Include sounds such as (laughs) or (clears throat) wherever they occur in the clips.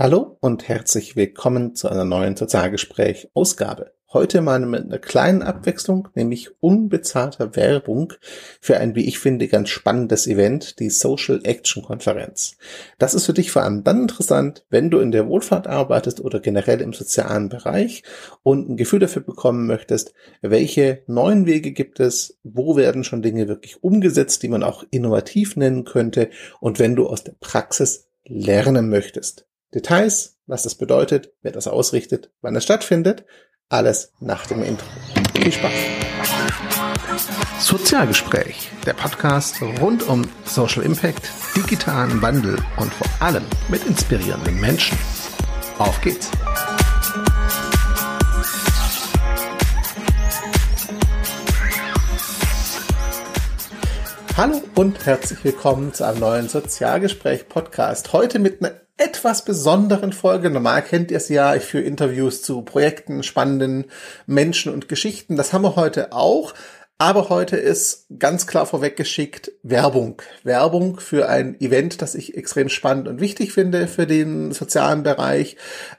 Hallo und herzlich willkommen zu einer neuen Sozialgespräch-Ausgabe. Heute mal mit einer kleinen Abwechslung, nämlich unbezahlter Werbung für ein, wie ich finde, ganz spannendes Event, die Social Action Konferenz. Das ist für dich vor allem dann interessant, wenn du in der Wohlfahrt arbeitest oder generell im sozialen Bereich und ein Gefühl dafür bekommen möchtest, welche neuen Wege gibt es, wo werden schon Dinge wirklich umgesetzt, die man auch innovativ nennen könnte und wenn du aus der Praxis lernen möchtest. Details, was das bedeutet, wer das ausrichtet, wann es stattfindet, alles nach dem Intro. Viel Spaß! Sozialgespräch, der Podcast rund um Social Impact, digitalen Wandel und vor allem mit inspirierenden Menschen. Auf geht's! Hallo und herzlich willkommen zu einem neuen Sozialgespräch-Podcast. Heute mit einer etwas besonderen Folge. Normal kennt ihr es ja, ich führe Interviews zu Projekten, spannenden Menschen und Geschichten. Das haben wir heute auch. Aber heute ist ganz klar vorweggeschickt Werbung. Werbung für ein Event, das ich extrem spannend und wichtig finde für den sozialen Bereich.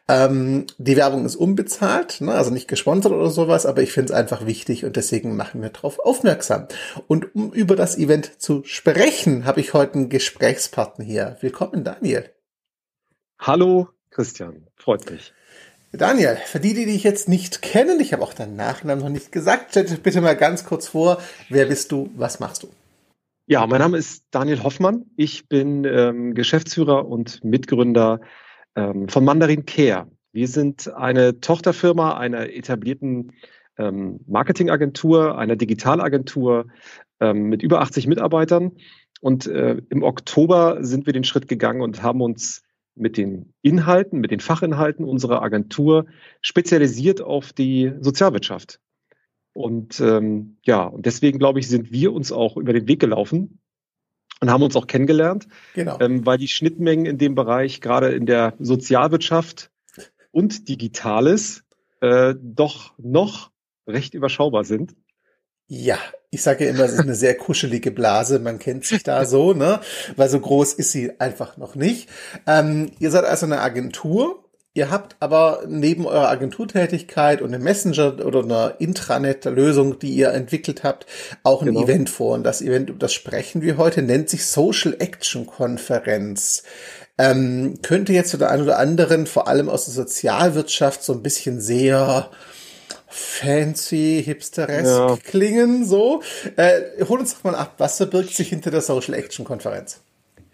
Ähm, die Werbung ist unbezahlt, ne, also nicht gesponsert oder sowas, aber ich finde es einfach wichtig und deswegen machen wir darauf aufmerksam. Und um über das Event zu sprechen, habe ich heute einen Gesprächspartner hier. Willkommen, Daniel. Hallo Christian, freut mich. Daniel, für die, die dich jetzt nicht kennen, ich habe auch deinen Nachnamen noch nicht gesagt, stell dich bitte mal ganz kurz vor, wer bist du, was machst du? Ja, mein Name ist Daniel Hoffmann. Ich bin ähm, Geschäftsführer und Mitgründer ähm, von Mandarin Care. Wir sind eine Tochterfirma einer etablierten ähm, Marketingagentur, einer Digitalagentur ähm, mit über 80 Mitarbeitern. Und äh, im Oktober sind wir den Schritt gegangen und haben uns mit den Inhalten, mit den Fachinhalten unserer Agentur spezialisiert auf die Sozialwirtschaft. Und ähm, ja, und deswegen glaube ich, sind wir uns auch über den Weg gelaufen und haben uns auch kennengelernt, genau. ähm, weil die Schnittmengen in dem Bereich, gerade in der Sozialwirtschaft und Digitales, äh, doch noch recht überschaubar sind. Ja, ich sage ja immer, es ist eine sehr kuschelige Blase. Man kennt sich da so, ne? Weil so groß ist sie einfach noch nicht. Ähm, ihr seid also eine Agentur. Ihr habt aber neben eurer Agenturtätigkeit und einem Messenger oder einer Intranet-Lösung, die ihr entwickelt habt, auch ein genau. Event vor. Und das Event, das sprechen wir heute, nennt sich Social Action Konferenz. Ähm, könnte jetzt für den einen oder anderen, vor allem aus der Sozialwirtschaft, so ein bisschen sehr fancy, hipsteresk ja. klingen, so. Äh, hol uns doch mal ab, was verbirgt sich hinter der Social Action Konferenz?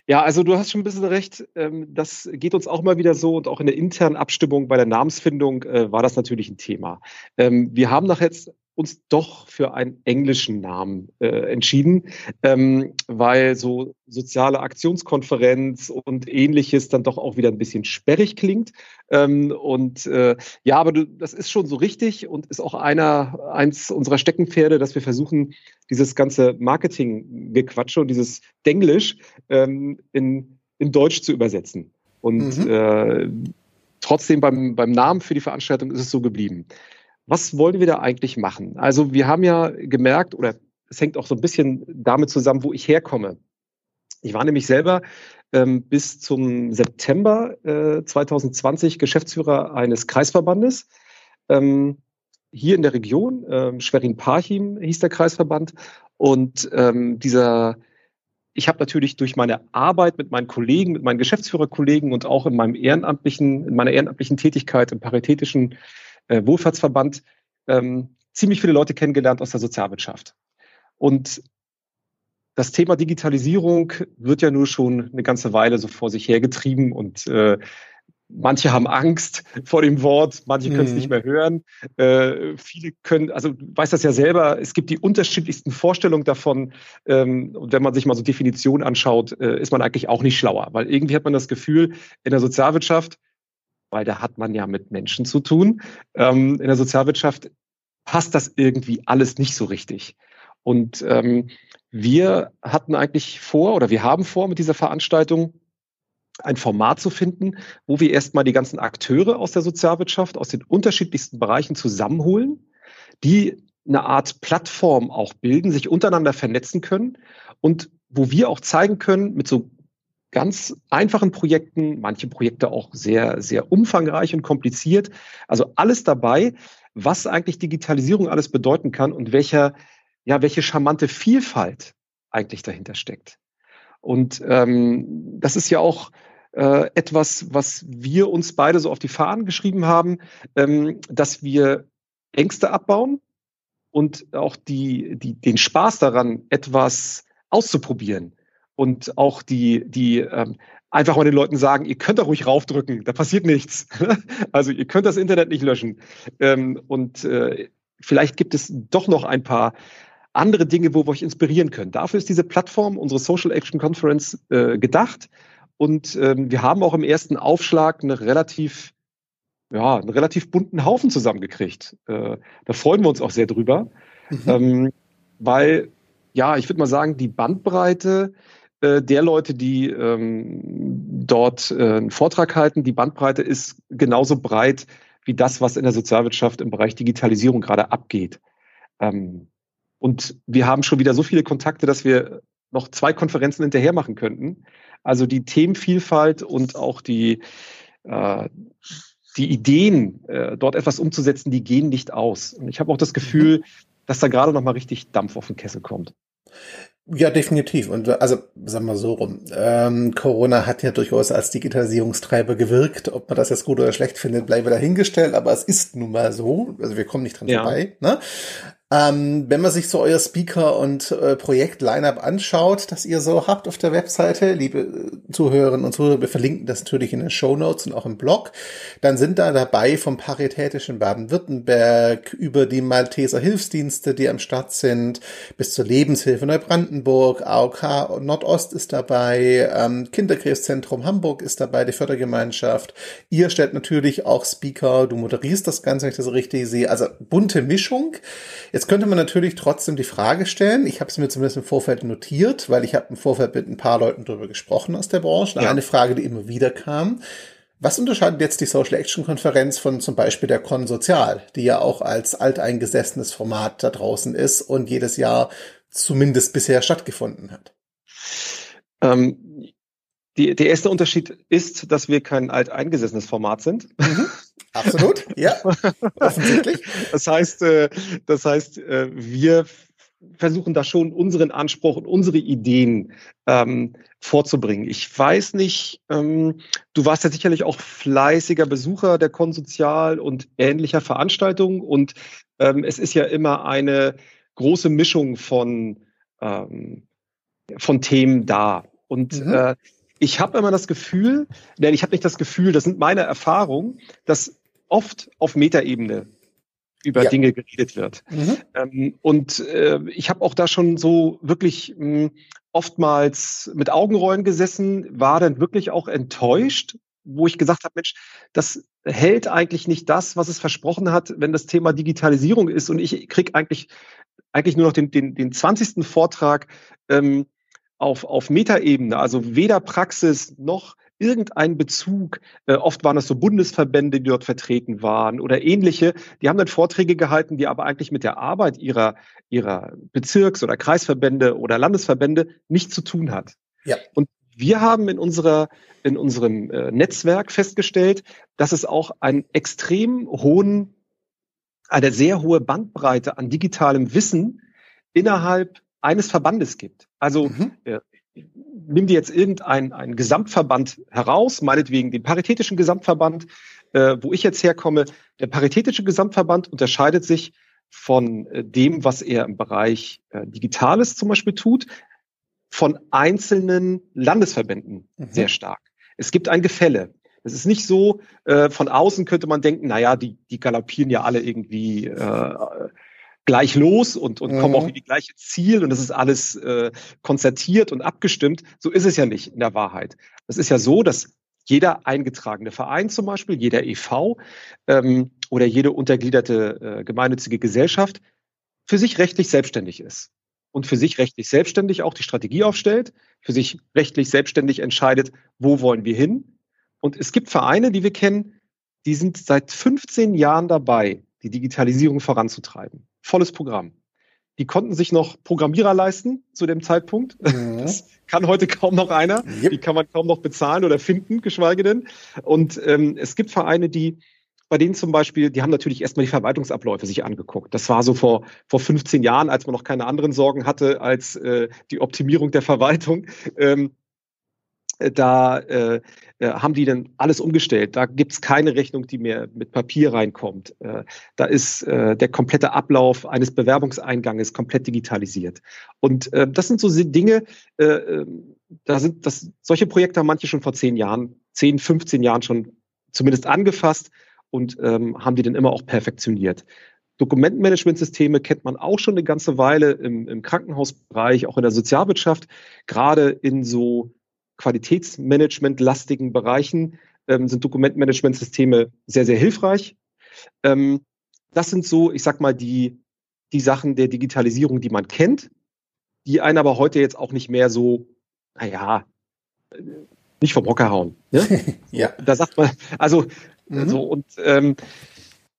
Ja, also du hast schon ein bisschen recht. Ähm, das geht uns auch mal wieder so und auch in der internen Abstimmung bei der Namensfindung äh, war das natürlich ein Thema. Ähm, wir haben nach jetzt uns doch für einen englischen Namen äh, entschieden, ähm, weil so soziale Aktionskonferenz und ähnliches dann doch auch wieder ein bisschen sperrig klingt. Ähm, und äh, ja, aber du, das ist schon so richtig und ist auch einer, eins unserer Steckenpferde, dass wir versuchen, dieses ganze Marketing-Gequatsche und dieses Denglisch ähm, in, in Deutsch zu übersetzen. Und mhm. äh, trotzdem beim, beim Namen für die Veranstaltung ist es so geblieben was wollen wir da eigentlich machen? Also wir haben ja gemerkt, oder es hängt auch so ein bisschen damit zusammen, wo ich herkomme. Ich war nämlich selber ähm, bis zum September äh, 2020 Geschäftsführer eines Kreisverbandes. Ähm, hier in der Region, ähm, Schwerin-Parchim hieß der Kreisverband. Und ähm, dieser, ich habe natürlich durch meine Arbeit mit meinen Kollegen, mit meinen Geschäftsführerkollegen und auch in meinem ehrenamtlichen, in meiner ehrenamtlichen Tätigkeit im paritätischen äh, Wohlfahrtsverband ähm, ziemlich viele Leute kennengelernt aus der Sozialwirtschaft. Und das Thema Digitalisierung wird ja nur schon eine ganze Weile so vor sich hergetrieben und äh, manche haben Angst (laughs) vor dem Wort, manche können es mhm. nicht mehr hören. Äh, viele können, also du weißt das ja selber, es gibt die unterschiedlichsten Vorstellungen davon. Ähm, und wenn man sich mal so Definitionen anschaut, äh, ist man eigentlich auch nicht schlauer, weil irgendwie hat man das Gefühl, in der Sozialwirtschaft weil da hat man ja mit Menschen zu tun. Ähm, in der Sozialwirtschaft passt das irgendwie alles nicht so richtig. Und ähm, wir hatten eigentlich vor oder wir haben vor mit dieser Veranstaltung ein Format zu finden, wo wir erstmal die ganzen Akteure aus der Sozialwirtschaft, aus den unterschiedlichsten Bereichen zusammenholen, die eine Art Plattform auch bilden, sich untereinander vernetzen können und wo wir auch zeigen können mit so ganz einfachen Projekten, manche Projekte auch sehr, sehr umfangreich und kompliziert. Also alles dabei, was eigentlich Digitalisierung alles bedeuten kann und welcher, ja, welche charmante Vielfalt eigentlich dahinter steckt. Und ähm, das ist ja auch äh, etwas, was wir uns beide so auf die Fahnen geschrieben haben, ähm, dass wir Ängste abbauen und auch die, die, den Spaß daran, etwas auszuprobieren und auch die, die ähm, einfach mal den Leuten sagen, ihr könnt da ruhig raufdrücken, da passiert nichts. also ihr könnt das Internet nicht löschen. Ähm, und äh, vielleicht gibt es doch noch ein paar andere Dinge, wo wir euch inspirieren können. Dafür ist diese Plattform, unsere Social Action Conference, äh, gedacht. Und ähm, wir haben auch im ersten Aufschlag eine relativ, ja, einen relativ bunten Haufen zusammengekriegt. Äh, da freuen wir uns auch sehr drüber. Mhm. Ähm, weil, ja, ich würde mal sagen, die Bandbreite äh, der Leute, die ähm, dort äh, einen Vortrag halten, die Bandbreite ist genauso breit wie das, was in der Sozialwirtschaft im Bereich Digitalisierung gerade abgeht. Ähm, und wir haben schon wieder so viele Kontakte, dass wir noch zwei Konferenzen hinterher machen könnten. Also die Themenvielfalt und auch die, äh, die Ideen, äh, dort etwas umzusetzen, die gehen nicht aus. Und ich habe auch das Gefühl, dass da gerade noch mal richtig Dampf auf den Kessel kommt. Ja, definitiv. Und also, sagen wir so rum. Ähm, Corona hat ja durchaus als Digitalisierungstreiber gewirkt. Ob man das jetzt gut oder schlecht findet, bleibe dahingestellt, aber es ist nun mal so. Also wir kommen nicht dran ja. vorbei. Ne? Ähm, wenn man sich so euer Speaker- und äh, Projekt-Lineup anschaut, das ihr so habt auf der Webseite, liebe äh, Zuhörerinnen und Zuhörer, wir verlinken das natürlich in den Show Notes und auch im Blog, dann sind da dabei vom Paritätischen Baden-Württemberg über die Malteser Hilfsdienste, die am Start sind, bis zur Lebenshilfe Neubrandenburg, AOK Nordost ist dabei, ähm, Kinderkrebszentrum Hamburg ist dabei, die Fördergemeinschaft. Ihr stellt natürlich auch Speaker, du moderierst das Ganze, wenn ich das richtig sehe. Also bunte Mischung. Jetzt könnte man natürlich trotzdem die Frage stellen, ich habe es mir zumindest im Vorfeld notiert, weil ich habe im Vorfeld mit ein paar Leuten darüber gesprochen aus der Branche. Ja. Eine Frage, die immer wieder kam. Was unterscheidet jetzt die Social Action Konferenz von zum Beispiel der Konsozial, die ja auch als alteingesessenes Format da draußen ist und jedes Jahr zumindest bisher stattgefunden hat? Ähm, die, der erste Unterschied ist, dass wir kein alteingesessenes Format sind. Mhm. Absolut, ja, (laughs) offensichtlich. Das heißt, äh, das heißt, äh, wir versuchen da schon unseren Anspruch und unsere Ideen ähm, vorzubringen. Ich weiß nicht, ähm, du warst ja sicherlich auch fleißiger Besucher der Konsozial und ähnlicher Veranstaltungen und ähm, es ist ja immer eine große Mischung von, ähm, von Themen da. Und mhm. äh, ich habe immer das Gefühl, denn ich habe nicht das Gefühl, das sind meine Erfahrungen, dass oft auf Metaebene über ja. Dinge geredet wird. Mhm. Ähm, und äh, ich habe auch da schon so wirklich mh, hm, oftmals mit Augenrollen gesessen, war dann wirklich auch enttäuscht, wo ich gesagt habe, Mensch, das hält eigentlich nicht das, was es versprochen hat, wenn das Thema Digitalisierung ist. Und ich krieg eigentlich eigentlich nur noch den, den, den 20. Vortrag ähm, auf, auf Metaebene, also weder Praxis noch irgendein Bezug. Äh, oft waren es so Bundesverbände, die dort vertreten waren oder ähnliche. Die haben dann Vorträge gehalten, die aber eigentlich mit der Arbeit ihrer, ihrer Bezirks- oder Kreisverbände oder Landesverbände nichts zu tun hat. Ja. Und wir haben in unserer, in unserem äh, Netzwerk festgestellt, dass es auch einen extrem hohen, eine sehr hohe Bandbreite an digitalem Wissen innerhalb eines Verbandes gibt. Also mhm. äh, nimm dir jetzt irgendeinen einen Gesamtverband heraus, meinetwegen den Paritätischen Gesamtverband, äh, wo ich jetzt herkomme. Der Paritätische Gesamtverband unterscheidet sich von äh, dem, was er im Bereich äh, Digitales zum Beispiel tut, von einzelnen Landesverbänden mhm. sehr stark. Es gibt ein Gefälle. Es ist nicht so, äh, von außen könnte man denken, naja, die, die galoppieren ja alle irgendwie äh, gleich los und, und mhm. kommen auch in die gleiche Ziel und das ist alles äh, konzertiert und abgestimmt. So ist es ja nicht in der Wahrheit. Es ist ja so, dass jeder eingetragene Verein zum Beispiel, jeder EV ähm, oder jede untergliederte äh, gemeinnützige Gesellschaft für sich rechtlich selbstständig ist und für sich rechtlich selbstständig auch die Strategie aufstellt, für sich rechtlich selbstständig entscheidet, wo wollen wir hin. Und es gibt Vereine, die wir kennen, die sind seit 15 Jahren dabei, die Digitalisierung voranzutreiben volles Programm. die konnten sich noch Programmierer leisten zu dem Zeitpunkt. Mhm. (laughs) Das kann heute kaum noch einer. Yep. Die kann man kaum noch bezahlen oder finden, geschweige denn. Und ähm, es gibt Vereine, die bei denen zum Beispiel, die haben natürlich erstmal die Verwaltungsabläufe sich angeguckt. Das war so vor, vor 15 Jahren, als man noch keine anderen Sorgen hatte als äh, die Optimierung der Verwaltung. Ähm, äh, da äh, äh, haben die dann alles umgestellt. Da gibt's keine Rechnung, die mehr mit Papier reinkommt. Äh, da ist äh, der komplette Ablauf eines Bewerbungseinganges komplett digitalisiert. Und äh, das sind so Dinge, äh, ähm, da sind das, solche Projekte haben manche schon vor zehn Jahren, zehn, 15 Jahren schon zumindest angefasst und ähm, haben die dann immer auch perfektioniert. Dokumentenmanagementsysteme kennt man auch schon eine ganze Weile im, im Krankenhausbereich, auch in der Sozialwirtschaft, gerade in so Qualitätsmanagement-lastigen Bereichen ähm, sind Dokumentmanagementsysteme sehr, sehr hilfreich. Ähm, das sind so, ich sag mal, die, die Sachen der Digitalisierung, die man kennt, die einen aber heute jetzt auch nicht mehr so, naja, nicht vom Hocker hauen. Ne? (laughs) ja. Da sagt man, also, mhm. so und ähm,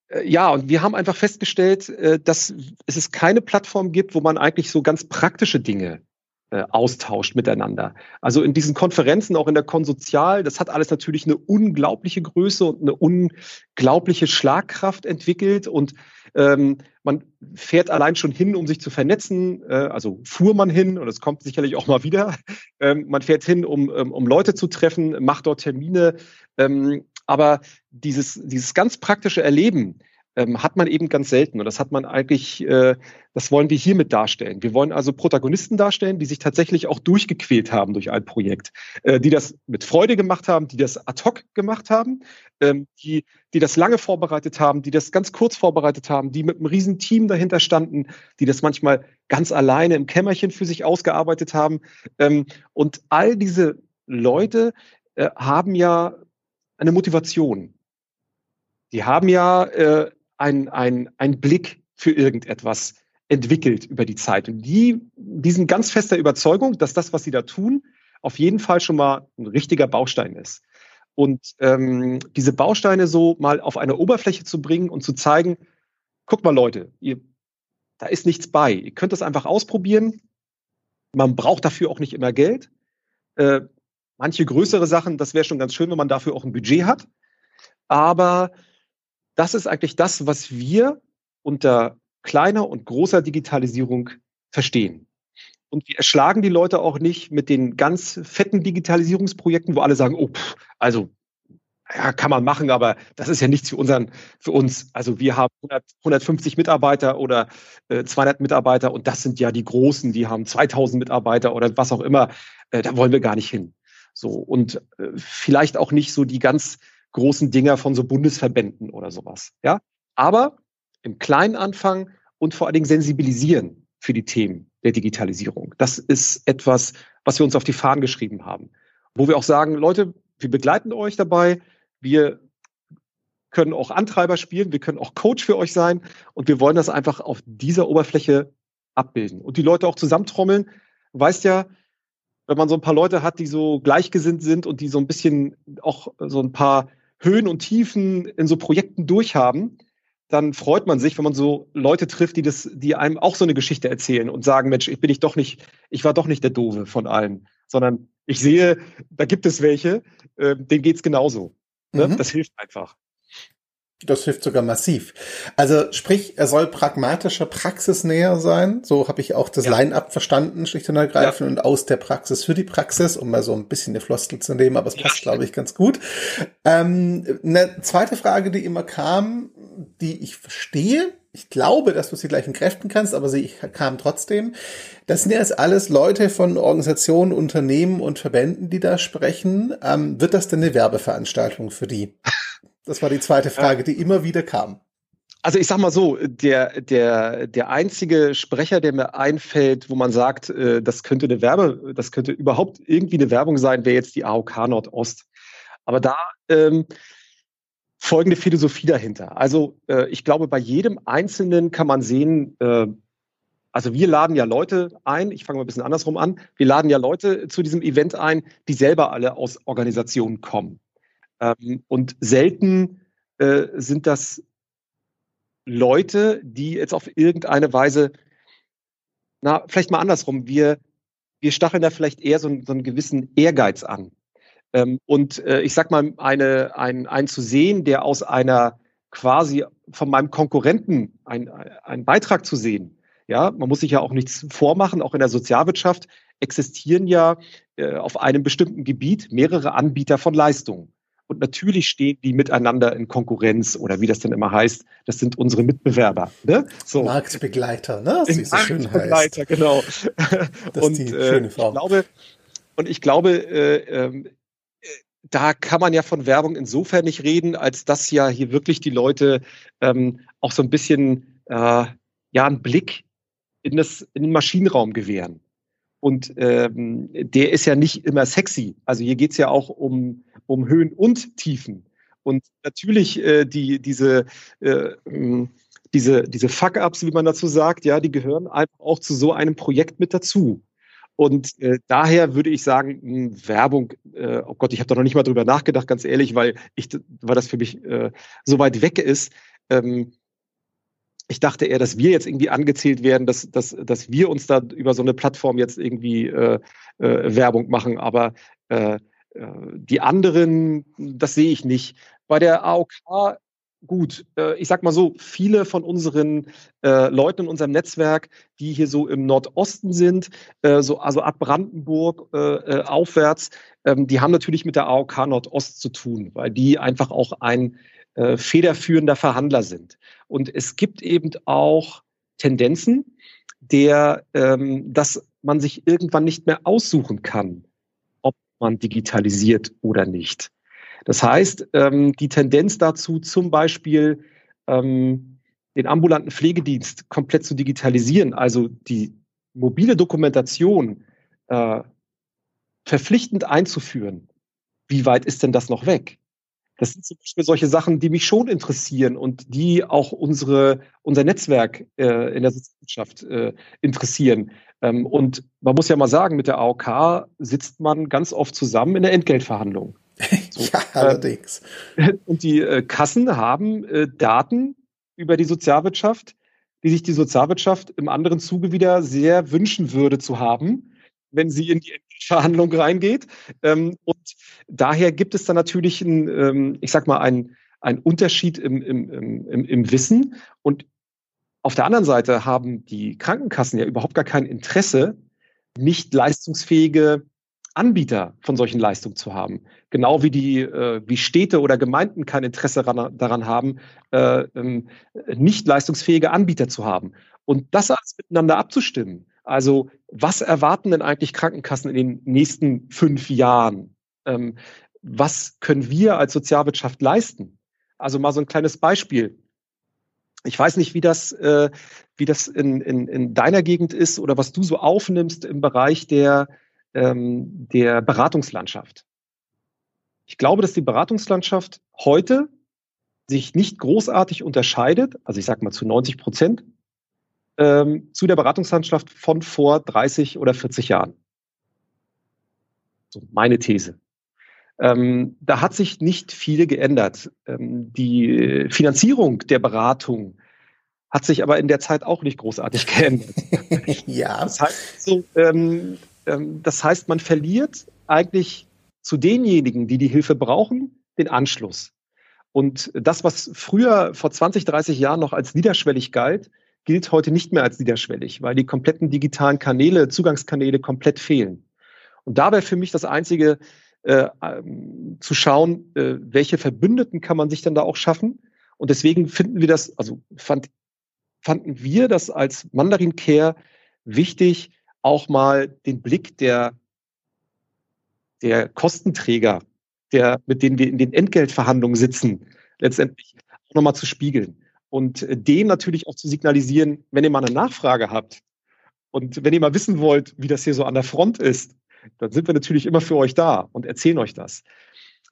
äh, ja, und wir haben einfach festgestellt, äh, dass es keine Plattform gibt, wo man eigentlich so ganz praktische Dinge äh, austauscht miteinander. Also in diesen Konferenzen, auch in der Konsozial, das hat alles natürlich eine unglaubliche Größe und eine unglaubliche Schlagkraft entwickelt und ähm, man fährt allein schon hin, um sich zu vernetzen. Äh, also fuhr man hin und es kommt sicherlich auch mal wieder. Ähm, man fährt hin, um, um, um Leute zu treffen, macht dort Termine. Ähm, aber dieses, dieses ganz praktische Erleben, ähm, hat man eben ganz selten. Und das hat man eigentlich, äh, das wollen wir hiermit darstellen. Wir wollen also Protagonisten darstellen, die sich tatsächlich auch durchgequält haben durch ein Projekt, äh, die das mit Freude gemacht haben, die das ad hoc gemacht haben, ähm, die, die das lange vorbereitet haben, die das ganz kurz vorbereitet haben, die mit einem riesen Team dahinter standen, die das manchmal ganz alleine im Kämmerchen für sich ausgearbeitet haben. Ähm, und all diese Leute äh, haben ja eine Motivation. Die haben ja äh, ein, ein, ein Blick für irgendetwas entwickelt über die Zeit. Und die, die sind ganz fester Überzeugung, dass das, was sie da tun, auf jeden Fall schon mal ein richtiger Baustein ist. Und ähm, diese Bausteine so mal auf eine Oberfläche zu bringen und zu zeigen, guck mal Leute, ihr, da ist nichts bei. Ihr könnt das einfach ausprobieren. Man braucht dafür auch nicht immer Geld. Äh, manche größere Sachen, das wäre schon ganz schön, wenn man dafür auch ein Budget hat. Aber das ist eigentlich das, was wir unter kleiner und großer Digitalisierung verstehen. Und wir erschlagen die Leute auch nicht mit den ganz fetten Digitalisierungsprojekten, wo alle sagen, oh, pff, also ja, kann man machen, aber das ist ja nichts für unseren, für uns. Also wir haben 100, 150 Mitarbeiter oder äh, 200 Mitarbeiter und das sind ja die Großen, die haben 2000 Mitarbeiter oder was auch immer. Äh, da wollen wir gar nicht hin. So und äh, vielleicht auch nicht so die ganz großen Dinger von so Bundesverbänden oder sowas. Ja, aber im kleinen Anfang und vor allen Dingen sensibilisieren für die Themen der Digitalisierung. Das ist etwas, was wir uns auf die Fahnen geschrieben haben, wo wir auch sagen, Leute, wir begleiten euch dabei, wir können auch Antreiber spielen, wir können auch Coach für euch sein und wir wollen das einfach auf dieser Oberfläche abbilden und die Leute auch zusammentrommeln. Weißt ja, wenn man so ein paar Leute hat, die so gleichgesinnt sind und die so ein bisschen auch so ein paar Höhen und Tiefen in so Projekten durchhaben, dann freut man sich, wenn man so Leute trifft, die das, die einem auch so eine Geschichte erzählen und sagen, Mensch, ich bin ich doch nicht, ich war doch nicht der Doofe von allen, sondern ich sehe, da gibt es welche, äh, denen geht's genauso. Ne? Mhm. Das hilft einfach. Das hilft sogar massiv. Also sprich, er soll pragmatischer, praxisnäher sein. So habe ich auch das ja. Line-up verstanden, schlicht und ergreifend, ja. und aus der Praxis für die Praxis, um mal so ein bisschen eine Floskel zu nehmen, aber es passt, ja. glaube ich, ganz gut. Ähm, eine zweite Frage, die immer kam, die ich verstehe, ich glaube, dass du sie gleich entkräften kannst, aber sie kam trotzdem. Das sind ja jetzt alles Leute von Organisationen, Unternehmen und Verbänden, die da sprechen. Ähm, wird das denn eine Werbeveranstaltung für die? (laughs) Das war die zweite Frage, die immer wieder kam. Also ich sag mal so, der, der, der einzige Sprecher, der mir einfällt, wo man sagt, äh, das könnte eine Werbe, das könnte überhaupt irgendwie eine Werbung sein, wäre jetzt die AOK Nordost. Aber da ähm, folgende Philosophie dahinter. Also äh, ich glaube, bei jedem Einzelnen kann man sehen, äh, also wir laden ja Leute ein, ich fange mal ein bisschen andersrum an, wir laden ja Leute zu diesem Event ein, die selber alle aus Organisationen kommen. Ähm, und selten äh, sind das Leute, die jetzt auf irgendeine Weise na, vielleicht mal andersrum. Wir, wir stacheln da vielleicht eher so, so einen gewissen Ehrgeiz an. Ähm, und äh, ich sag mal, eine, ein, ein zu sehen, der aus einer quasi von meinem Konkurrenten ein, einen Beitrag zu sehen. Ja, man muss sich ja auch nichts vormachen. Auch in der Sozialwirtschaft existieren ja äh, auf einem bestimmten Gebiet mehrere Anbieter von Leistungen. Und natürlich stehen die miteinander in Konkurrenz oder wie das denn immer heißt, das sind unsere Mitbewerber. Ne? So. Marktbegleiter, ne? Das ist so schön heißt. genau. (laughs) Das und ist die äh, schöne Form. ich glaube, und ich glaube, äh, äh, da kann man ja von Werbung insofern nicht reden, als dass ja hier wirklich die Leute ähm, auch so ein bisschen äh, ja einen Blick in, das, in den Maschinenraum gewähren. Und ähm, der ist ja nicht immer sexy. Also hier geht's ja auch um, um Höhen und Tiefen. Und natürlich äh, die, diese, äh, ähm, diese, diese Fuck-Ups, wie man dazu sagt, ja, die gehören einfach auch zu so einem Projekt mit dazu. Und äh, daher würde ich sagen, mh, Werbung, äh, oh Gott, ich habe da noch nicht mal drüber nachgedacht, ganz ehrlich, weil ich, weil das für mich äh, so weit weg ist. Ähm, ich dachte eher, dass wir jetzt irgendwie angezählt werden, dass, dass, dass wir uns da über so eine Plattform jetzt irgendwie äh, äh, Werbung machen. Aber äh, äh die anderen, das sehe ich nicht. Bei der AOK gut, äh, ich sag mal so, viele von unseren äh, Leuten in unserem Netzwerk, die hier so im Nordosten sind, so, also ab Brandenburg aufwärts, ähm, die haben natürlich mit der AOK Nordost zu tun, weil die einfach auch ein äh, federführender Verhandler sind. Und es gibt eben auch Tendenzen, der, ähm, dass man sich irgendwann nicht mehr aussuchen kann, ob man digitalisiert oder nicht. Das heißt, ähm, die Tendenz dazu, zum Beispiel ähm, den ambulanten Pflegedienst komplett zu digitalisieren, also die mobile Dokumentation äh, verpflichtend einzuführen, wie weit ist denn das noch weg? Das sind zum Beispiel solche Sachen, die mich schon interessieren und die auch unsere, unser Netzwerk äh, in der Sozialwirtschaft äh, interessieren. Ähm, und man muss ja mal sagen, mit der AOK sitzt man ganz oft zusammen in der Entgeltverhandlung. (laughs) So, ja, äh, allerdings. Äh, (laughs) und die äh, Kassen haben äh, Daten über die Sozialwirtschaft, die sich die Sozialwirtschaft im anderen Zuge wieder sehr wünschen würde zu haben, wenn sie in die Verhandlung reingeht. Ähm, und daher gibt es da natürlich, ein, ähm, ich sag mal, einen, einen Unterschied im, im, im, im Wissen. Und auf der anderen Seite haben die Krankenkassen ja überhaupt gar kein Interesse, nicht leistungsfähige Anbieter von solchen Leistungen zu haben. Genau wie die, äh, wie Städte oder Gemeinden kein Interesse daran, daran haben, äh, ähm, nicht leistungsfähige Anbieter zu haben. Und das alles miteinander abzustimmen. Also, was erwarten denn eigentlich Krankenkassen in den nächsten fünf Jahren? Ähm, was können wir als Sozialwirtschaft leisten? Also mal so ein kleines Beispiel. Ich weiß nicht, wie das, äh, wie das in, in, in deiner Gegend ist oder was du so aufnimmst im Bereich der ähm, der Beratungslandschaft. Ich glaube, dass die Beratungslandschaft heute sich nicht großartig unterscheidet, also ich sage mal zu 90 Prozent, ähm, zu der Beratungslandschaft von vor 30 oder 40 Jahren. So meine These. Ähm, da hat sich nicht viel geändert. Ähm, die Finanzierung der Beratung hat sich aber in der Zeit auch nicht großartig (laughs) geändert. ja. Das heißt, so, ähm, ähm, das heißt, man verliert eigentlich zu denjenigen, die die Hilfe brauchen, den Anschluss. Und das, was früher vor 20, 30 Jahren noch als niederschwellig galt, gilt heute nicht mehr als niederschwellig, weil die kompletten digitalen Kanäle, Zugangskanäle komplett fehlen. Und da wäre für mich das Einzige, äh, ähm, zu schauen, äh, welche Verbündeten kann man sich dann da auch schaffen. Und deswegen finden wir das, also fand, fanden wir das als Mandarin Care wichtig, auch mal den Blick der, der Kostenträger, der, mit denen wir in den Entgeltverhandlungen sitzen, letztendlich auch nochmal zu spiegeln. Und äh, dem natürlich auch zu signalisieren, wenn ihr mal eine Nachfrage habt und wenn ihr mal wissen wollt, wie das hier so an der Front ist, dann sind wir natürlich immer für euch da und erzählen euch das.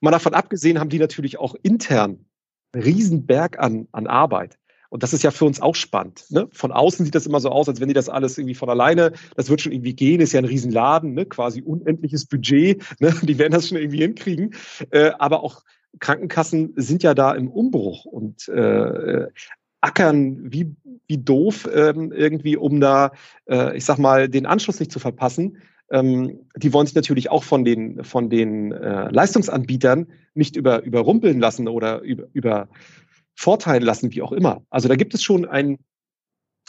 Mal davon abgesehen haben die natürlich auch intern einen Riesenberg an, an Arbeit. Und das ist ja für uns auch spannend. Ne? Von außen sieht das immer so aus, als wenn die das alles irgendwie von alleine, das wird schon irgendwie gehen, ist ja ein Riesenladen, ne? quasi unendliches Budget, ne? (laughs) die werden das schon irgendwie hinkriegen. Äh, aber auch Krankenkassen sind ja da im Umbruch und äh, ackern wie wie doof ähm, irgendwie, um da, äh, ich sag mal, den Anschluss nicht zu verpassen. Ähm, die wollen sich natürlich auch von den, von den äh, Leistungsanbietern nicht über, überrumpeln lassen oder über, über vorteilen lassen, wie auch immer. Also da gibt es schon einen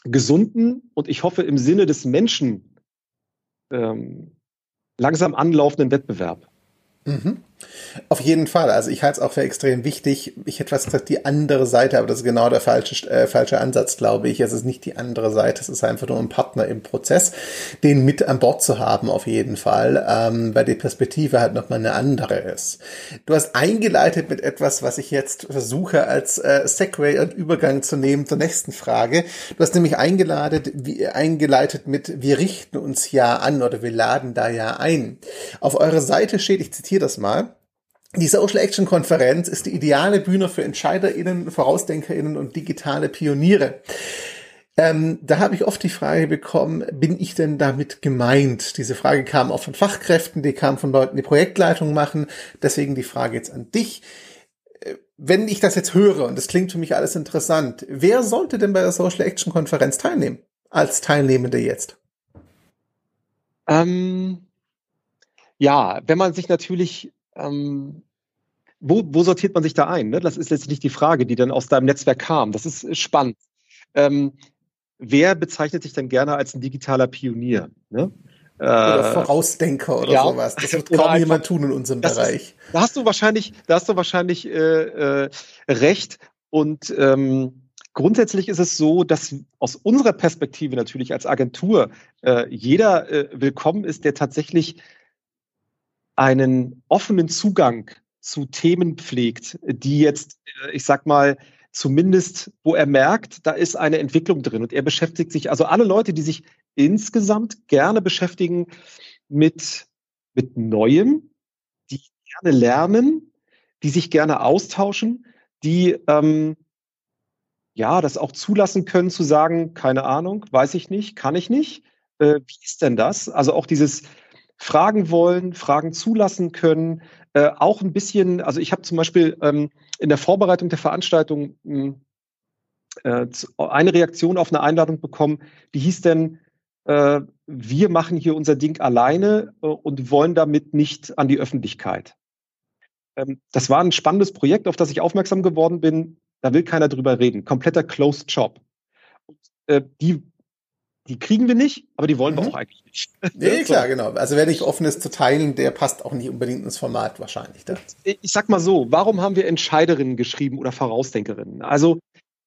gesunden und ich hoffe im Sinne des Menschen ähm, langsam anlaufenden Wettbewerb. Mhm. Auf jeden Fall. Also ich halte es auch für extrem wichtig. Ich hätte fast gesagt, die andere Seite, aber das ist genau der falsche, äh, falsche Ansatz, glaube ich. Es ist nicht die andere Seite, es ist einfach nur ein Partner im Prozess, den mit an Bord zu haben, auf jeden Fall, ähm, weil die Perspektive halt nochmal eine andere ist. Du hast eingeleitet mit etwas, was ich jetzt versuche als äh, Segway und Übergang zu nehmen zur nächsten Frage. Du hast nämlich eingeleitet, wie, eingeleitet mit, wir richten uns ja an oder wir laden da ja ein. Auf eurer Seite steht, ich zitiere das mal, die Social Action Konferenz ist die ideale Bühne für EntscheiderInnen, VorausdenkerInnen und digitale Pioniere. Ähm, da habe ich oft die Frage bekommen, bin ich denn damit gemeint? Diese Frage kam auch von Fachkräften, die kam von Leuten, die Projektleitung machen. Deswegen die Frage jetzt an dich. Äh, wenn ich das jetzt höre, und das klingt für mich alles interessant, wer sollte denn bei der Social Action Konferenz teilnehmen? Als Teilnehmende jetzt? Ähm, ja, wenn man sich natürlich ähm, wo, wo sortiert man sich da ein? Ne? Das ist letztlich die Frage, die dann aus deinem Netzwerk kam. Das ist spannend. Ähm, wer bezeichnet sich denn gerne als ein digitaler Pionier? Ne? Oder äh, Vorausdenker oder ja, sowas. Das wird (laughs) kaum einfach, jemand tun in unserem Bereich. Ist, da hast du wahrscheinlich, da hast du wahrscheinlich äh, äh, recht. Und ähm, grundsätzlich ist es so, dass aus unserer Perspektive natürlich als Agentur äh, jeder äh, willkommen ist, der tatsächlich einen offenen Zugang zu Themen pflegt, die jetzt, äh, ich sag mal, zumindest, wo er merkt, da ist eine Entwicklung drin und er beschäftigt sich, also alle Leute, die sich insgesamt gerne beschäftigen mit, mit Neuem, die gerne lernen, die sich gerne austauschen, die ähm, ja das auch zulassen können zu sagen, keine Ahnung, weiß ich nicht, kann ich nicht. Äh, wie ist denn das? Also auch dieses fragen wollen, Fragen zulassen können, äh, auch ein bisschen, also ich habe zum Beispiel ähm, in der Vorbereitung der Veranstaltung hm, äh, eine Reaktion auf eine Einladung bekommen, die hieß denn, äh, wir machen hier unser Ding alleine äh, und wollen damit nicht an die Öffentlichkeit. Ähm, das war ein spannendes Projekt, auf das ich aufmerksam geworden bin. Da will keiner drüber reden. Kompletter Closed Job. Und, äh, die die kriegen wir nicht, aber die wollen mhm. wir auch eigentlich nicht. (laughs) Nee, klar, genau. Also wer nicht offen ist zu teilen, der passt auch nicht unbedingt ins Format wahrscheinlich. Da. Ich sag mal so, warum haben wir Entscheiderinnen geschrieben oder Vorausdenkerinnen? Also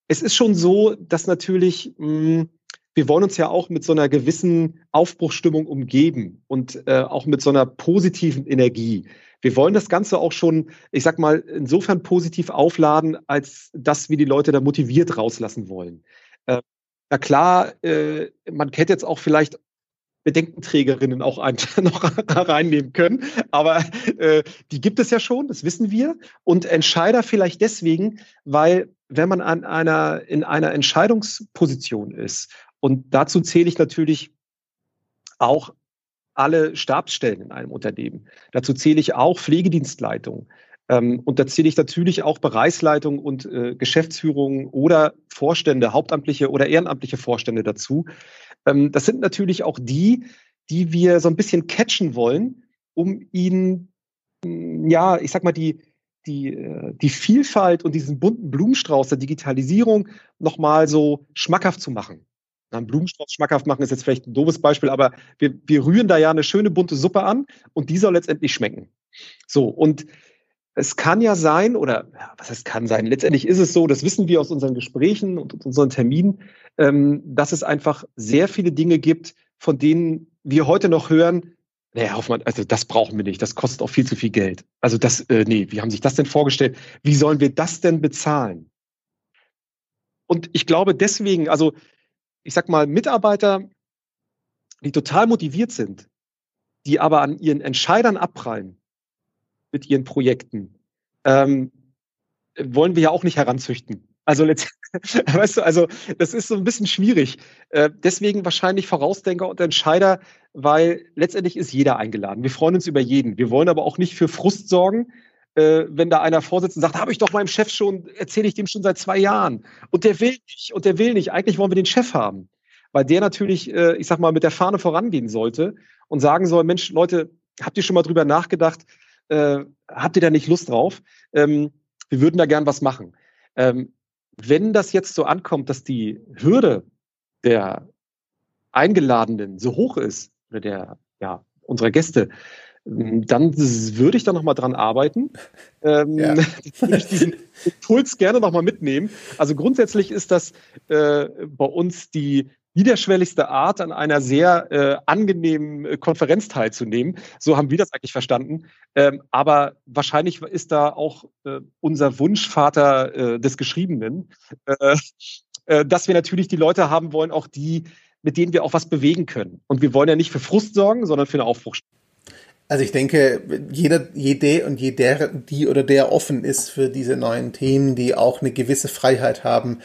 es ist schon so, dass natürlich, mh, hm, wir wollen uns ja auch mit so einer gewissen Aufbruchstimmung umgeben und äh, auch mit so einer positiven Energie. Wir wollen das Ganze auch schon, ich sag mal, insofern positiv aufladen, als dass wir die Leute da motiviert rauslassen wollen. Na klar, äh, man hätte jetzt auch vielleicht Bedenkenträgerinnen auch (laughs) noch reinnehmen können. Aber äh, die gibt es ja schon, das wissen wir. Und Entscheider vielleicht deswegen, weil wenn man an einer, in einer Entscheidungsposition ist, und dazu zähle ich natürlich auch alle Stabsstellen in einem Unternehmen. Dazu zähle ich auch Pflegedienstleitung. Ähm, und da zähle ich natürlich auch Bereichsleitung und äh, Geschäftsführung oder Vorstände, hauptamtliche oder ehrenamtliche Vorstände dazu. Ähm, das sind natürlich auch die, die wir so ein bisschen catchen wollen, um ihnen, mm, ja, ich sag mal, die, die, äh, die Vielfalt und diesen bunten Blumenstrauß der Digitalisierung nochmal so schmackhaft zu machen. Einen Blumenstrauß schmackhaft machen ist jetzt vielleicht ein doofes Beispiel, aber wir, wir rühren da ja eine schöne bunte Suppe an und die soll letztendlich schmecken. So, und es kann ja sein, oder ja, was heißt kann sein? Letztendlich ist es so, das wissen wir aus unseren Gesprächen und unseren Terminen, ähm, dass es einfach sehr viele Dinge gibt, von denen wir heute noch hören, naja, Hoffmann, also das brauchen wir nicht, das kostet auch viel zu viel Geld. Also das, äh, nee, wie haben sich das denn vorgestellt? Wie sollen wir das denn bezahlen? Und ich glaube deswegen, also ich sag mal, Mitarbeiter, die total motiviert sind, die aber an ihren Entscheidern abprallen, mit ihren Projekten, ähm, wollen wir ja auch nicht heranzüchten. Also, (laughs) weißt du, also das ist so ein bisschen schwierig. Äh, deswegen wahrscheinlich Vorausdenker und Entscheider, weil letztendlich ist jeder eingeladen. Wir freuen uns über jeden. Wir wollen aber auch nicht für Frust sorgen. äh, wenn da einer vorsitzt und sagt, habe ich doch meinem Chef schon, erzähle ich dem schon seit zwei Jahren. Und der will nicht, und der will nicht. Eigentlich wollen wir den Chef haben. Weil der natürlich, äh, ich sag mal, mit der Fahne vorangehen sollte und sagen soll, Mensch, Leute, habt ihr schon mal drüber nachgedacht? Äh, habt ihr da nicht Lust drauf? Ähm, wir würden da gern was machen. Ähm, wenn das jetzt so ankommt, dass die Hürde der Eingeladenen so hoch ist, oder der, ja, unserer Gäste, ähm, dann würde ich da nochmal dran arbeiten. Ähm, ja. (laughs) würde ich diesen Impuls gerne nochmal mitnehmen. Also grundsätzlich ist das äh, bei uns die niederschwelligste Art, an einer sehr äh, angenehmen äh, Konferenz teilzunehmen. So haben wir das eigentlich verstanden. Ähm, aber wahrscheinlich ist da auch äh, unser Wunschvater äh, des Geschriebenen, äh, äh, dass wir natürlich die Leute haben wollen, auch die, mit denen wir auch was bewegen können. Und wir wollen ja nicht für Frust sorgen, sondern für eine Aufbruch. Also ich denke, jeder, jede und jeder, die oder der offen ist für diese neuen Themen, die auch eine gewisse Freiheit haben,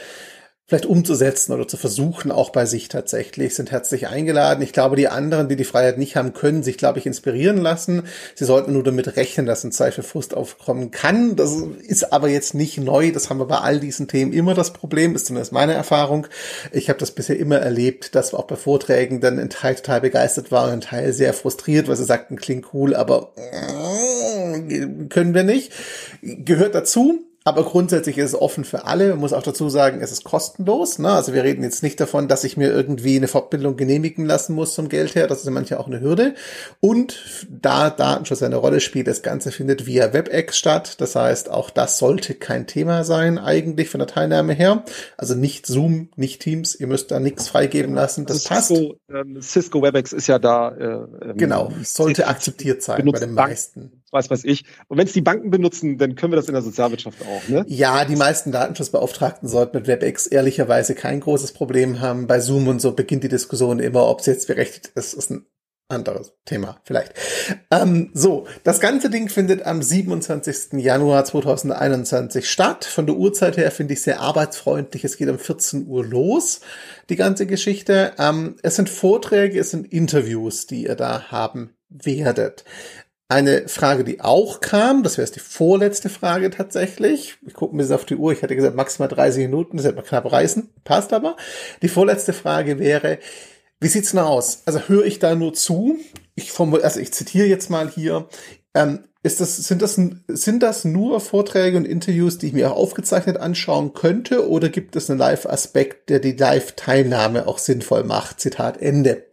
vielleicht umzusetzen oder zu versuchen, auch bei sich tatsächlich, sind herzlich eingeladen. Ich glaube, die anderen, die die Freiheit nicht haben, können sich, glaube ich, inspirieren lassen. Sie sollten nur damit rechnen, dass ein Zweifel Frust aufkommen kann. Das ist aber jetzt nicht neu. Das haben wir bei all diesen Themen immer das Problem, ist zumindest meine Erfahrung. Ich habe das bisher immer erlebt, dass wir auch bei Vorträgen dann ein Teil total begeistert waren, ein Teil sehr frustriert, weil sie sagten, klingt cool, aber äh, können wir nicht. Gehört dazu aber grundsätzlich ist es offen für alle. Man muss auch dazu sagen, es ist kostenlos. Ne? Also wir reden jetzt nicht davon, dass ich mir irgendwie eine Fortbildung genehmigen lassen muss zum Geld her. Das ist manchmal auch eine Hürde. Und da Datenschutz eine Rolle spielt, das Ganze findet via WebEx statt. Das heißt, auch das sollte kein Thema sein eigentlich von der Teilnahme her. Also nicht Zoom, nicht Teams. Ihr müsst da nichts freigeben lassen. Das also passt. Cisco, ähm, Cisco WebEx ist ja da. Äh, ähm, genau, sollte akzeptiert sein bei den meisten was weiß ich. Und wenn es die Banken benutzen, dann können wir das in der Sozialwirtschaft auch, ne? Ja, die meisten Datenschutzbeauftragten sollten mit WebEx ehrlicherweise kein großes Problem haben. Bei Zoom und so beginnt die Diskussion immer, ob es jetzt berechtigt ist, ist ein anderes Thema vielleicht. Ähm, so, das ganze Ding findet am 27. Januar 2021 statt. Von der Uhrzeit her finde ich sehr arbeitsfreundlich. Es geht um 14 Uhr los, die ganze Geschichte. Ähm, es sind Vorträge, es sind Interviews, die ihr da haben werdet. Eine Frage, die auch kam, das wäre jetzt die vorletzte Frage tatsächlich. Ich gucke ein bisschen auf die Uhr. Ich hätte gesagt, maximal 30 Minuten, das hätte man knapp reißen. Passt aber. Die vorletzte Frage wäre, wie sieht's denn aus? Also höre ich da nur zu? Ich also ich zitiere jetzt mal hier. Ähm, ist das, sind das, sind das nur Vorträge und Interviews, die ich mir auch aufgezeichnet anschauen könnte? Oder gibt es einen Live-Aspekt, der die Live-Teilnahme auch sinnvoll macht? Zitat Ende.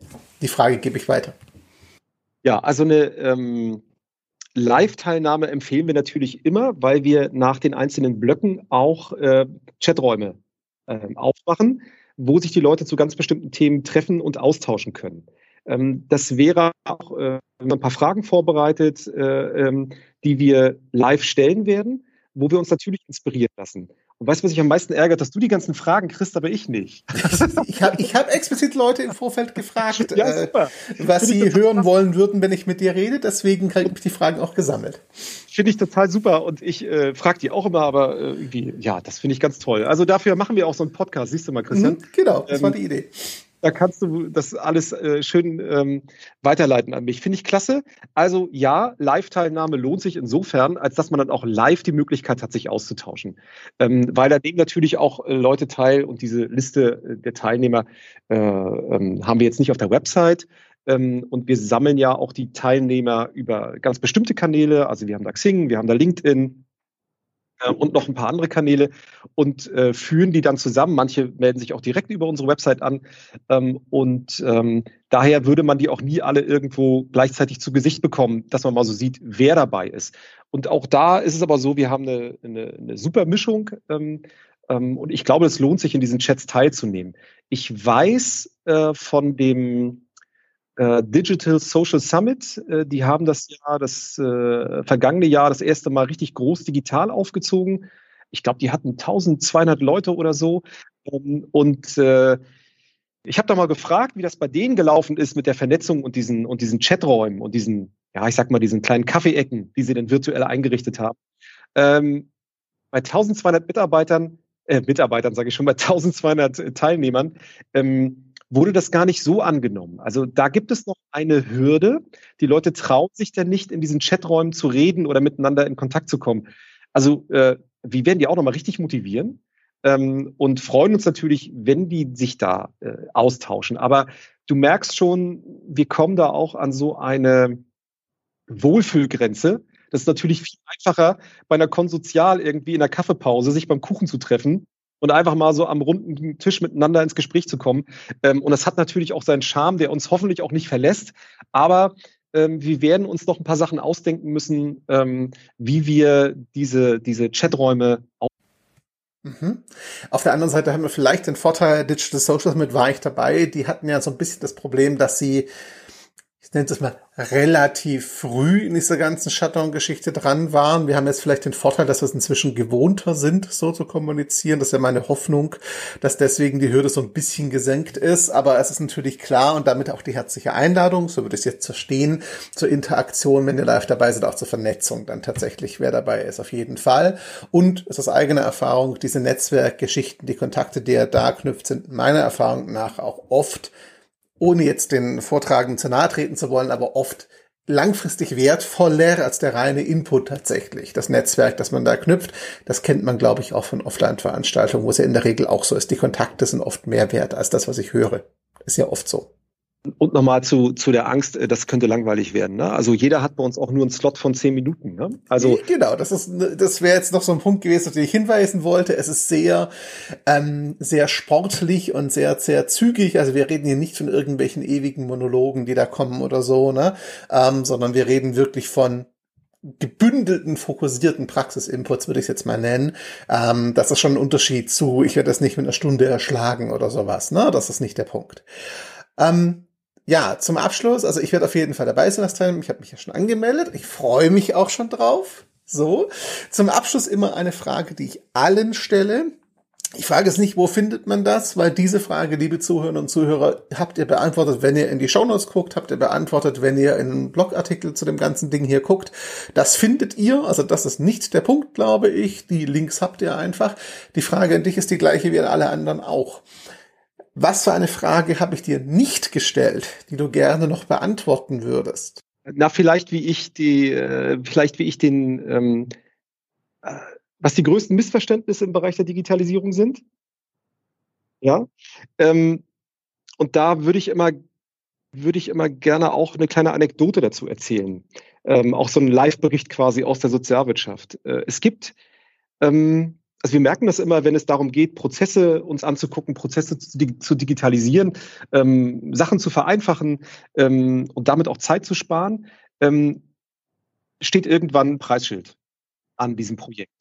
Die Frage gebe ich weiter. Ja, also eine ähm, Live-Teilnahme empfehlen wir natürlich immer, weil wir nach den einzelnen Blöcken auch äh, Chaträume äh, aufmachen, wo sich die Leute zu ganz bestimmten Themen treffen und austauschen können. Ähm, das wäre auch äh, ein paar Fragen vorbereitet, äh, ähm, die wir live stellen werden, wo wir uns natürlich inspirieren lassen. Und weißt du, was mich am meisten ärgert, dass du die ganzen Fragen kriegst, aber ich nicht. (laughs) ich habe ich hab explizit Leute im Vorfeld gefragt, ja, äh, was sie hören wollen würden, wenn ich mit dir rede. Deswegen habe ich die Fragen auch gesammelt. Finde ich total super und ich äh, frage die auch immer, aber äh, irgendwie, ja, das finde ich ganz toll. Also dafür machen wir auch so einen Podcast, siehst du mal, Christian. Mhm, genau, das ähm, war die Idee da kannst du das alles äh, schön ähm, weiterleiten an mich. Finde ich klasse. Also ja, Live-Teilnahme lohnt sich insofern, als dass man dann auch live die Möglichkeit hat, sich auszutauschen. Ähm, weil da nehmen natürlich auch äh, Leute teil und diese Liste äh, der Teilnehmer äh, ähm, haben wir jetzt nicht auf der Website. Ähm, und wir sammeln ja auch die Teilnehmer über ganz bestimmte Kanäle. Also wir haben da Xing, wir haben da LinkedIn, und noch ein paar andere Kanäle und äh, führen die dann zusammen. Manche melden sich auch direkt über unsere Website an ähm, und ähm, daher würde man die auch nie alle irgendwo gleichzeitig zu Gesicht bekommen, dass man mal so sieht, wer dabei ist. Und auch da ist es aber so, wir haben eine, eine, eine super Mischung ähm, ähm und ich glaube, es lohnt sich in diesen Chats teilzunehmen. Ich weiß äh, von dem Digital Social Summit. Äh, die haben das Jahr, das äh, vergangene Jahr, das erste Mal richtig groß digital aufgezogen. Ich glaube, die hatten 1200 Leute oder so. Ähm, und äh, ich habe da mal gefragt, wie das bei denen gelaufen ist mit der Vernetzung und diesen, und diesen Chaträumen und diesen, ja, ich sag mal, diesen kleinen Kaffeeecken, die sie denn virtuell eingerichtet haben. Ähm, bei 1200 Mitarbeitern, äh, Mitarbeitern sage ich schon, bei 1200 Teilnehmern, ähm, wurde das gar nicht so angenommen. Also da gibt es noch eine Hürde. Die Leute trauen sich dann nicht, in diesen Chaträumen zu reden oder miteinander in Kontakt zu kommen. Also äh, wir werden die auch nochmal richtig motivieren ähm, und freuen uns natürlich, wenn die sich da äh, austauschen. Aber du merkst schon, wir kommen da auch an so eine Wohlfühlgrenze. Das ist natürlich viel einfacher, bei einer Konsozial irgendwie in der Kaffeepause sich beim Kuchen zu treffen und einfach mal so am runden Tisch miteinander ins Gespräch zu kommen. Ähm, und das hat natürlich auch seinen Charme, der uns hoffentlich auch nicht verlässt. Aber ähm, wir werden uns noch ein paar Sachen ausdenken müssen, ähm, wie wir diese, diese Chaträume Mhm. Auf der anderen Seite haben wir vielleicht den Vorteil, Digital Socials mit war ich dabei. Die hatten ja so ein bisschen das Problem, dass sie ich nenne es mal, relativ früh in dieser ganzen Shutdown-Geschichte dran waren. Wir haben jetzt vielleicht den Vorteil, dass wir es inzwischen gewohnter sind, so zu kommunizieren. Das ist ja meine Hoffnung, dass deswegen die Hürde so ein bisschen gesenkt ist. Aber es ist natürlich klar und damit auch die herzliche Einladung, so würde ich es jetzt verstehen, zur Interaktion, wenn ihr live dabei seid, auch zur Vernetzung dann tatsächlich, wer dabei ist, auf jeden Fall. Und es ist aus eigener Erfahrung, diese Netzwerkgeschichten, die Kontakte, die ihr da knüpft, sind meiner Erfahrung nach auch oft ohne jetzt den Vortragenden zu nahe treten zu wollen, aber oft langfristig wertvoller als der reine Input tatsächlich. Das Netzwerk, das man da knüpft, das kennt man, glaube ich, auch von Offline-Veranstaltungen, wo es ja in der Regel auch so ist. Die Kontakte sind oft mehr wert als das, was ich höre. Ist ja oft so. Und nochmal zu, zu der Angst, äh, das könnte langweilig werden. Ne? Also jeder hat bei uns auch nur einen Slot von zehn Minuten. Ne? Also genau, das ist, das wäre jetzt noch so ein Punkt gewesen, auf den ich hinweisen wollte. Es ist sehr, ähm, sehr sportlich und sehr, sehr zügig. Also wir reden hier nicht von irgendwelchen ewigen Monologen, die da kommen oder so, ne? Ähm, sondern wir reden wirklich von gebündelten, fokussierten Praxisinputs, würde ich es jetzt mal nennen. Ähm, das ist schon ein Unterschied zu, ich werde das nicht mit einer Stunde erschlagen oder sowas. Ne? Das ist nicht der Punkt. Ähm, ja, zum Abschluss, also ich werde auf jeden Fall dabei sein, das Teil. Ich habe mich ja schon angemeldet. Ich freue mich auch schon drauf. So, zum Abschluss immer eine Frage, die ich allen stelle. Ich frage es nicht, wo findet man das, weil diese Frage, liebe Zuhörerinnen und Zuhörer, habt ihr beantwortet, wenn ihr in die Shownotes guckt, habt ihr beantwortet, wenn ihr in einen Blogartikel zu dem ganzen Ding hier guckt. Das findet ihr, also das ist nicht der Punkt, glaube ich. Die Links habt ihr einfach. Die Frage an dich ist die gleiche wie an alle anderen auch. Was für eine Frage habe ich dir nicht gestellt, die du gerne noch beantworten würdest? Na, vielleicht wie ich die, äh, vielleicht wie ich den, ähm, äh, was die größten Missverständnisse im Bereich der Digitalisierung sind. Ja. Ähm, und da würde ich immer, würde ich immer gerne auch eine kleine Anekdote dazu erzählen. Ähm, auch so ein Live-Bericht quasi aus der Sozialwirtschaft. Äh, es gibt ähm, also wir merken das immer, wenn es darum geht, Prozesse uns anzugucken, Prozesse zu, zu digitalisieren, ähm, Sachen zu vereinfachen ähm, und damit auch Zeit zu sparen, ähm, steht irgendwann ein Preisschild an diesem Projekt.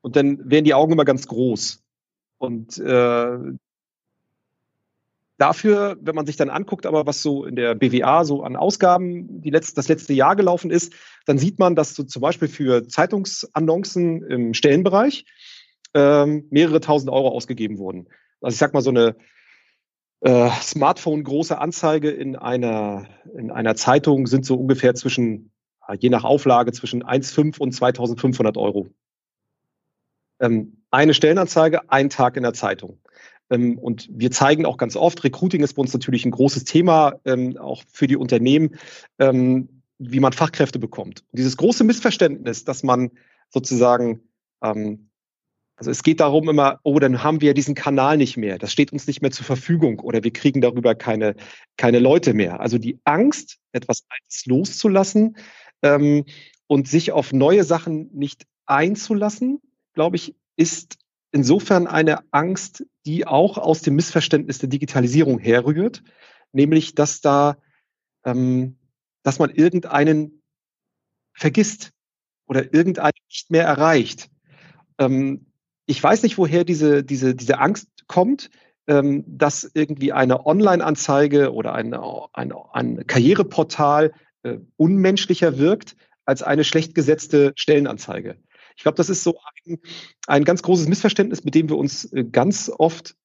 Und dann werden die Augen immer ganz groß. Und äh, dafür, wenn man sich dann anguckt, aber was so in der BWA so an Ausgaben die letzte, das letzte Jahr gelaufen ist, dann sieht man, dass so zum Beispiel für Zeitungsannoncen im Stellenbereich ähm, mehrere tausend Euro ausgegeben wurden. Also ich sag mal so eine äh, Smartphone-große Anzeige in einer, in einer Zeitung sind so ungefähr zwischen, je nach Auflage, zwischen 1,5 und 2500 Euro. Ähm, eine Stellenanzeige, ein Tag in der Zeitung. Ähm, und wir zeigen auch ganz oft, Recruiting ist bei uns natürlich ein großes Thema, ähm, auch für die Unternehmen, ähm, wie man Fachkräfte bekommt. Und dieses große Missverständnis, dass man sozusagen also es geht darum immer, oh, dann haben wir diesen Kanal nicht mehr, das steht uns nicht mehr zur Verfügung oder wir kriegen darüber keine, keine Leute mehr. Also die Angst, etwas Altes loszulassen ähm, und sich auf neue Sachen nicht einzulassen, glaube ich, ist insofern eine Angst, die auch aus dem Missverständnis der Digitalisierung herrührt, nämlich dass da, ähm, dass man irgendeinen vergisst oder irgendeinen nicht mehr erreicht. Ähm, ich weiß nicht, woher diese, diese, diese Angst kommt, ähm, dass irgendwie eine Online-Anzeige oder ein, ein, ein Karriereportal äh, unmenschlicher wirkt als eine schlecht gesetzte Stellenanzeige. Ich glaube, das ist so ein, ein ganz großes Missverständnis, mit dem wir uns äh, ganz oft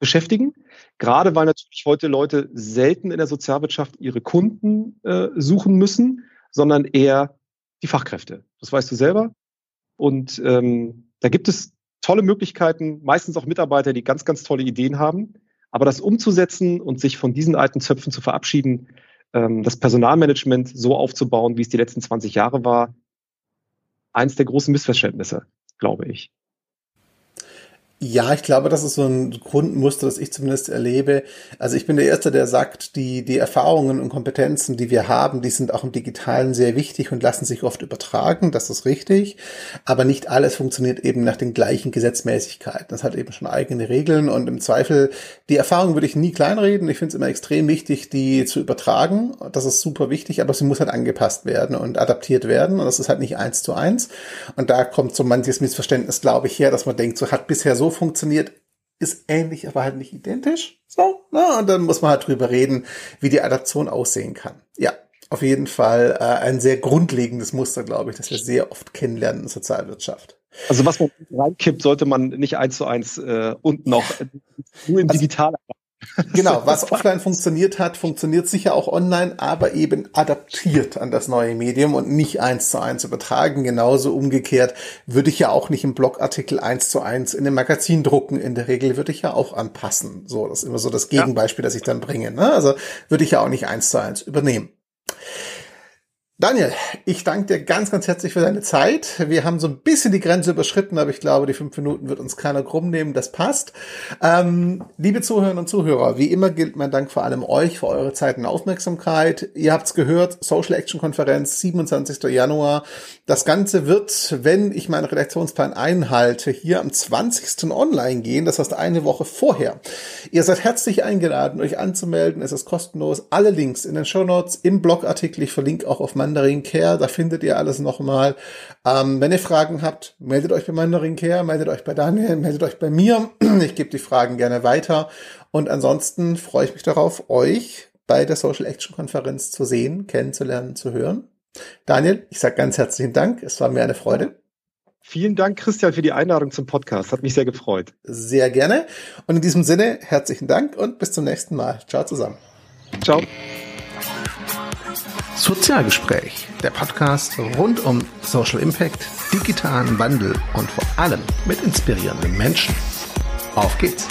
beschäftigen. Gerade weil natürlich heute Leute selten in der Sozialwirtschaft ihre Kunden äh, suchen müssen, sondern eher die Fachkräfte. Das weißt du selber. Und ähm, da gibt es tolle Möglichkeiten, meistens auch Mitarbeiter, die ganz, ganz tolle Ideen haben. Aber das umzusetzen und sich von diesen alten Zöpfen zu verabschieden, ähm, das Personalmanagement so aufzubauen, wie es die letzten 20 Jahre war, eins der großen Missverständnisse, glaube ich. Ja, ich glaube, das ist so ein Grundmuster, das ich zumindest erlebe. Also ich bin der Erste, der sagt, die, die Erfahrungen und Kompetenzen, die wir haben, die sind auch im Digitalen sehr wichtig und lassen sich oft übertragen. Das ist richtig. Aber nicht alles funktioniert eben nach den gleichen Gesetzmäßigkeiten. Das hat eben schon eigene Regeln und im Zweifel, die Erfahrung würde ich nie kleinreden. Ich finde es immer extrem wichtig, die zu übertragen. Das ist super wichtig, aber sie muss halt angepasst werden und adaptiert werden. Und das ist halt nicht eins zu eins. Und da kommt so manches Missverständnis, glaube ich, her, dass man denkt, so hat bisher so funktioniert, ist ähnlich, aber halt nicht identisch. So, ne? Und dann muss man halt drüber reden, wie die Adaption aussehen kann. Ja, auf jeden Fall äh, ein sehr grundlegendes Muster, glaube ich, das wir sehr oft kennenlernen in Sozialwirtschaft. Also was man reinkippt, sollte man nicht eins zu eins äh, und noch nur in also, digitaler Genau, was (laughs) offline funktioniert hat, funktioniert sicher auch online, aber eben adaptiert an das neue Medium und nicht eins zu eins übertragen. Genauso umgekehrt würde ich ja auch nicht im Blogartikel eins zu eins in dem Magazin drucken. In der Regel würde ich ja auch anpassen. So, das ist immer so das Gegenbeispiel, das ich dann bringe. Ne? Also würde ich ja auch nicht eins zu eins übernehmen. Daniel, ich danke dir ganz, ganz herzlich für deine Zeit. Wir haben so ein bisschen die Grenze überschritten, aber ich glaube, die fünf Minuten wird uns keiner krumm nehmen. Das passt. Ähm, liebe Zuhörerinnen und Zuhörer, wie immer gilt mein Dank vor allem euch für eure Zeit und Aufmerksamkeit. Ihr habt's gehört, Social Action Konferenz, 27. Januar. Das Ganze wird, wenn ich meinen Redaktionsplan einhalte, hier am 20. online gehen. Das heißt eine Woche vorher. Ihr seid herzlich eingeladen, euch anzumelden. Es ist kostenlos. Alle Links in den Show Notes, im Blogartikel. Ich verlinke auch auf meinen Mandarin Care, da findet ihr alles nochmal. Ähm, wenn ihr Fragen habt, meldet euch bei Mandarin Care, meldet euch bei Daniel, meldet euch bei mir. (clears throat) Ich gebe die Fragen gerne weiter. Und ansonsten freue ich mich darauf, euch bei der Social Action Konferenz zu sehen, kennenzulernen, zu hören. Daniel, ich sage ganz herzlichen Dank. Es war mir eine Freude. Vielen Dank, Christian, für die Einladung zum Podcast. Hat mich sehr gefreut. Sehr gerne. Und in diesem Sinne, herzlichen Dank und bis zum nächsten Mal. Ciao zusammen. Ciao. Sozialgespräch, der Podcast rund um Social Impact, digitalen Wandel und vor allem mit inspirierenden Menschen. Auf geht's!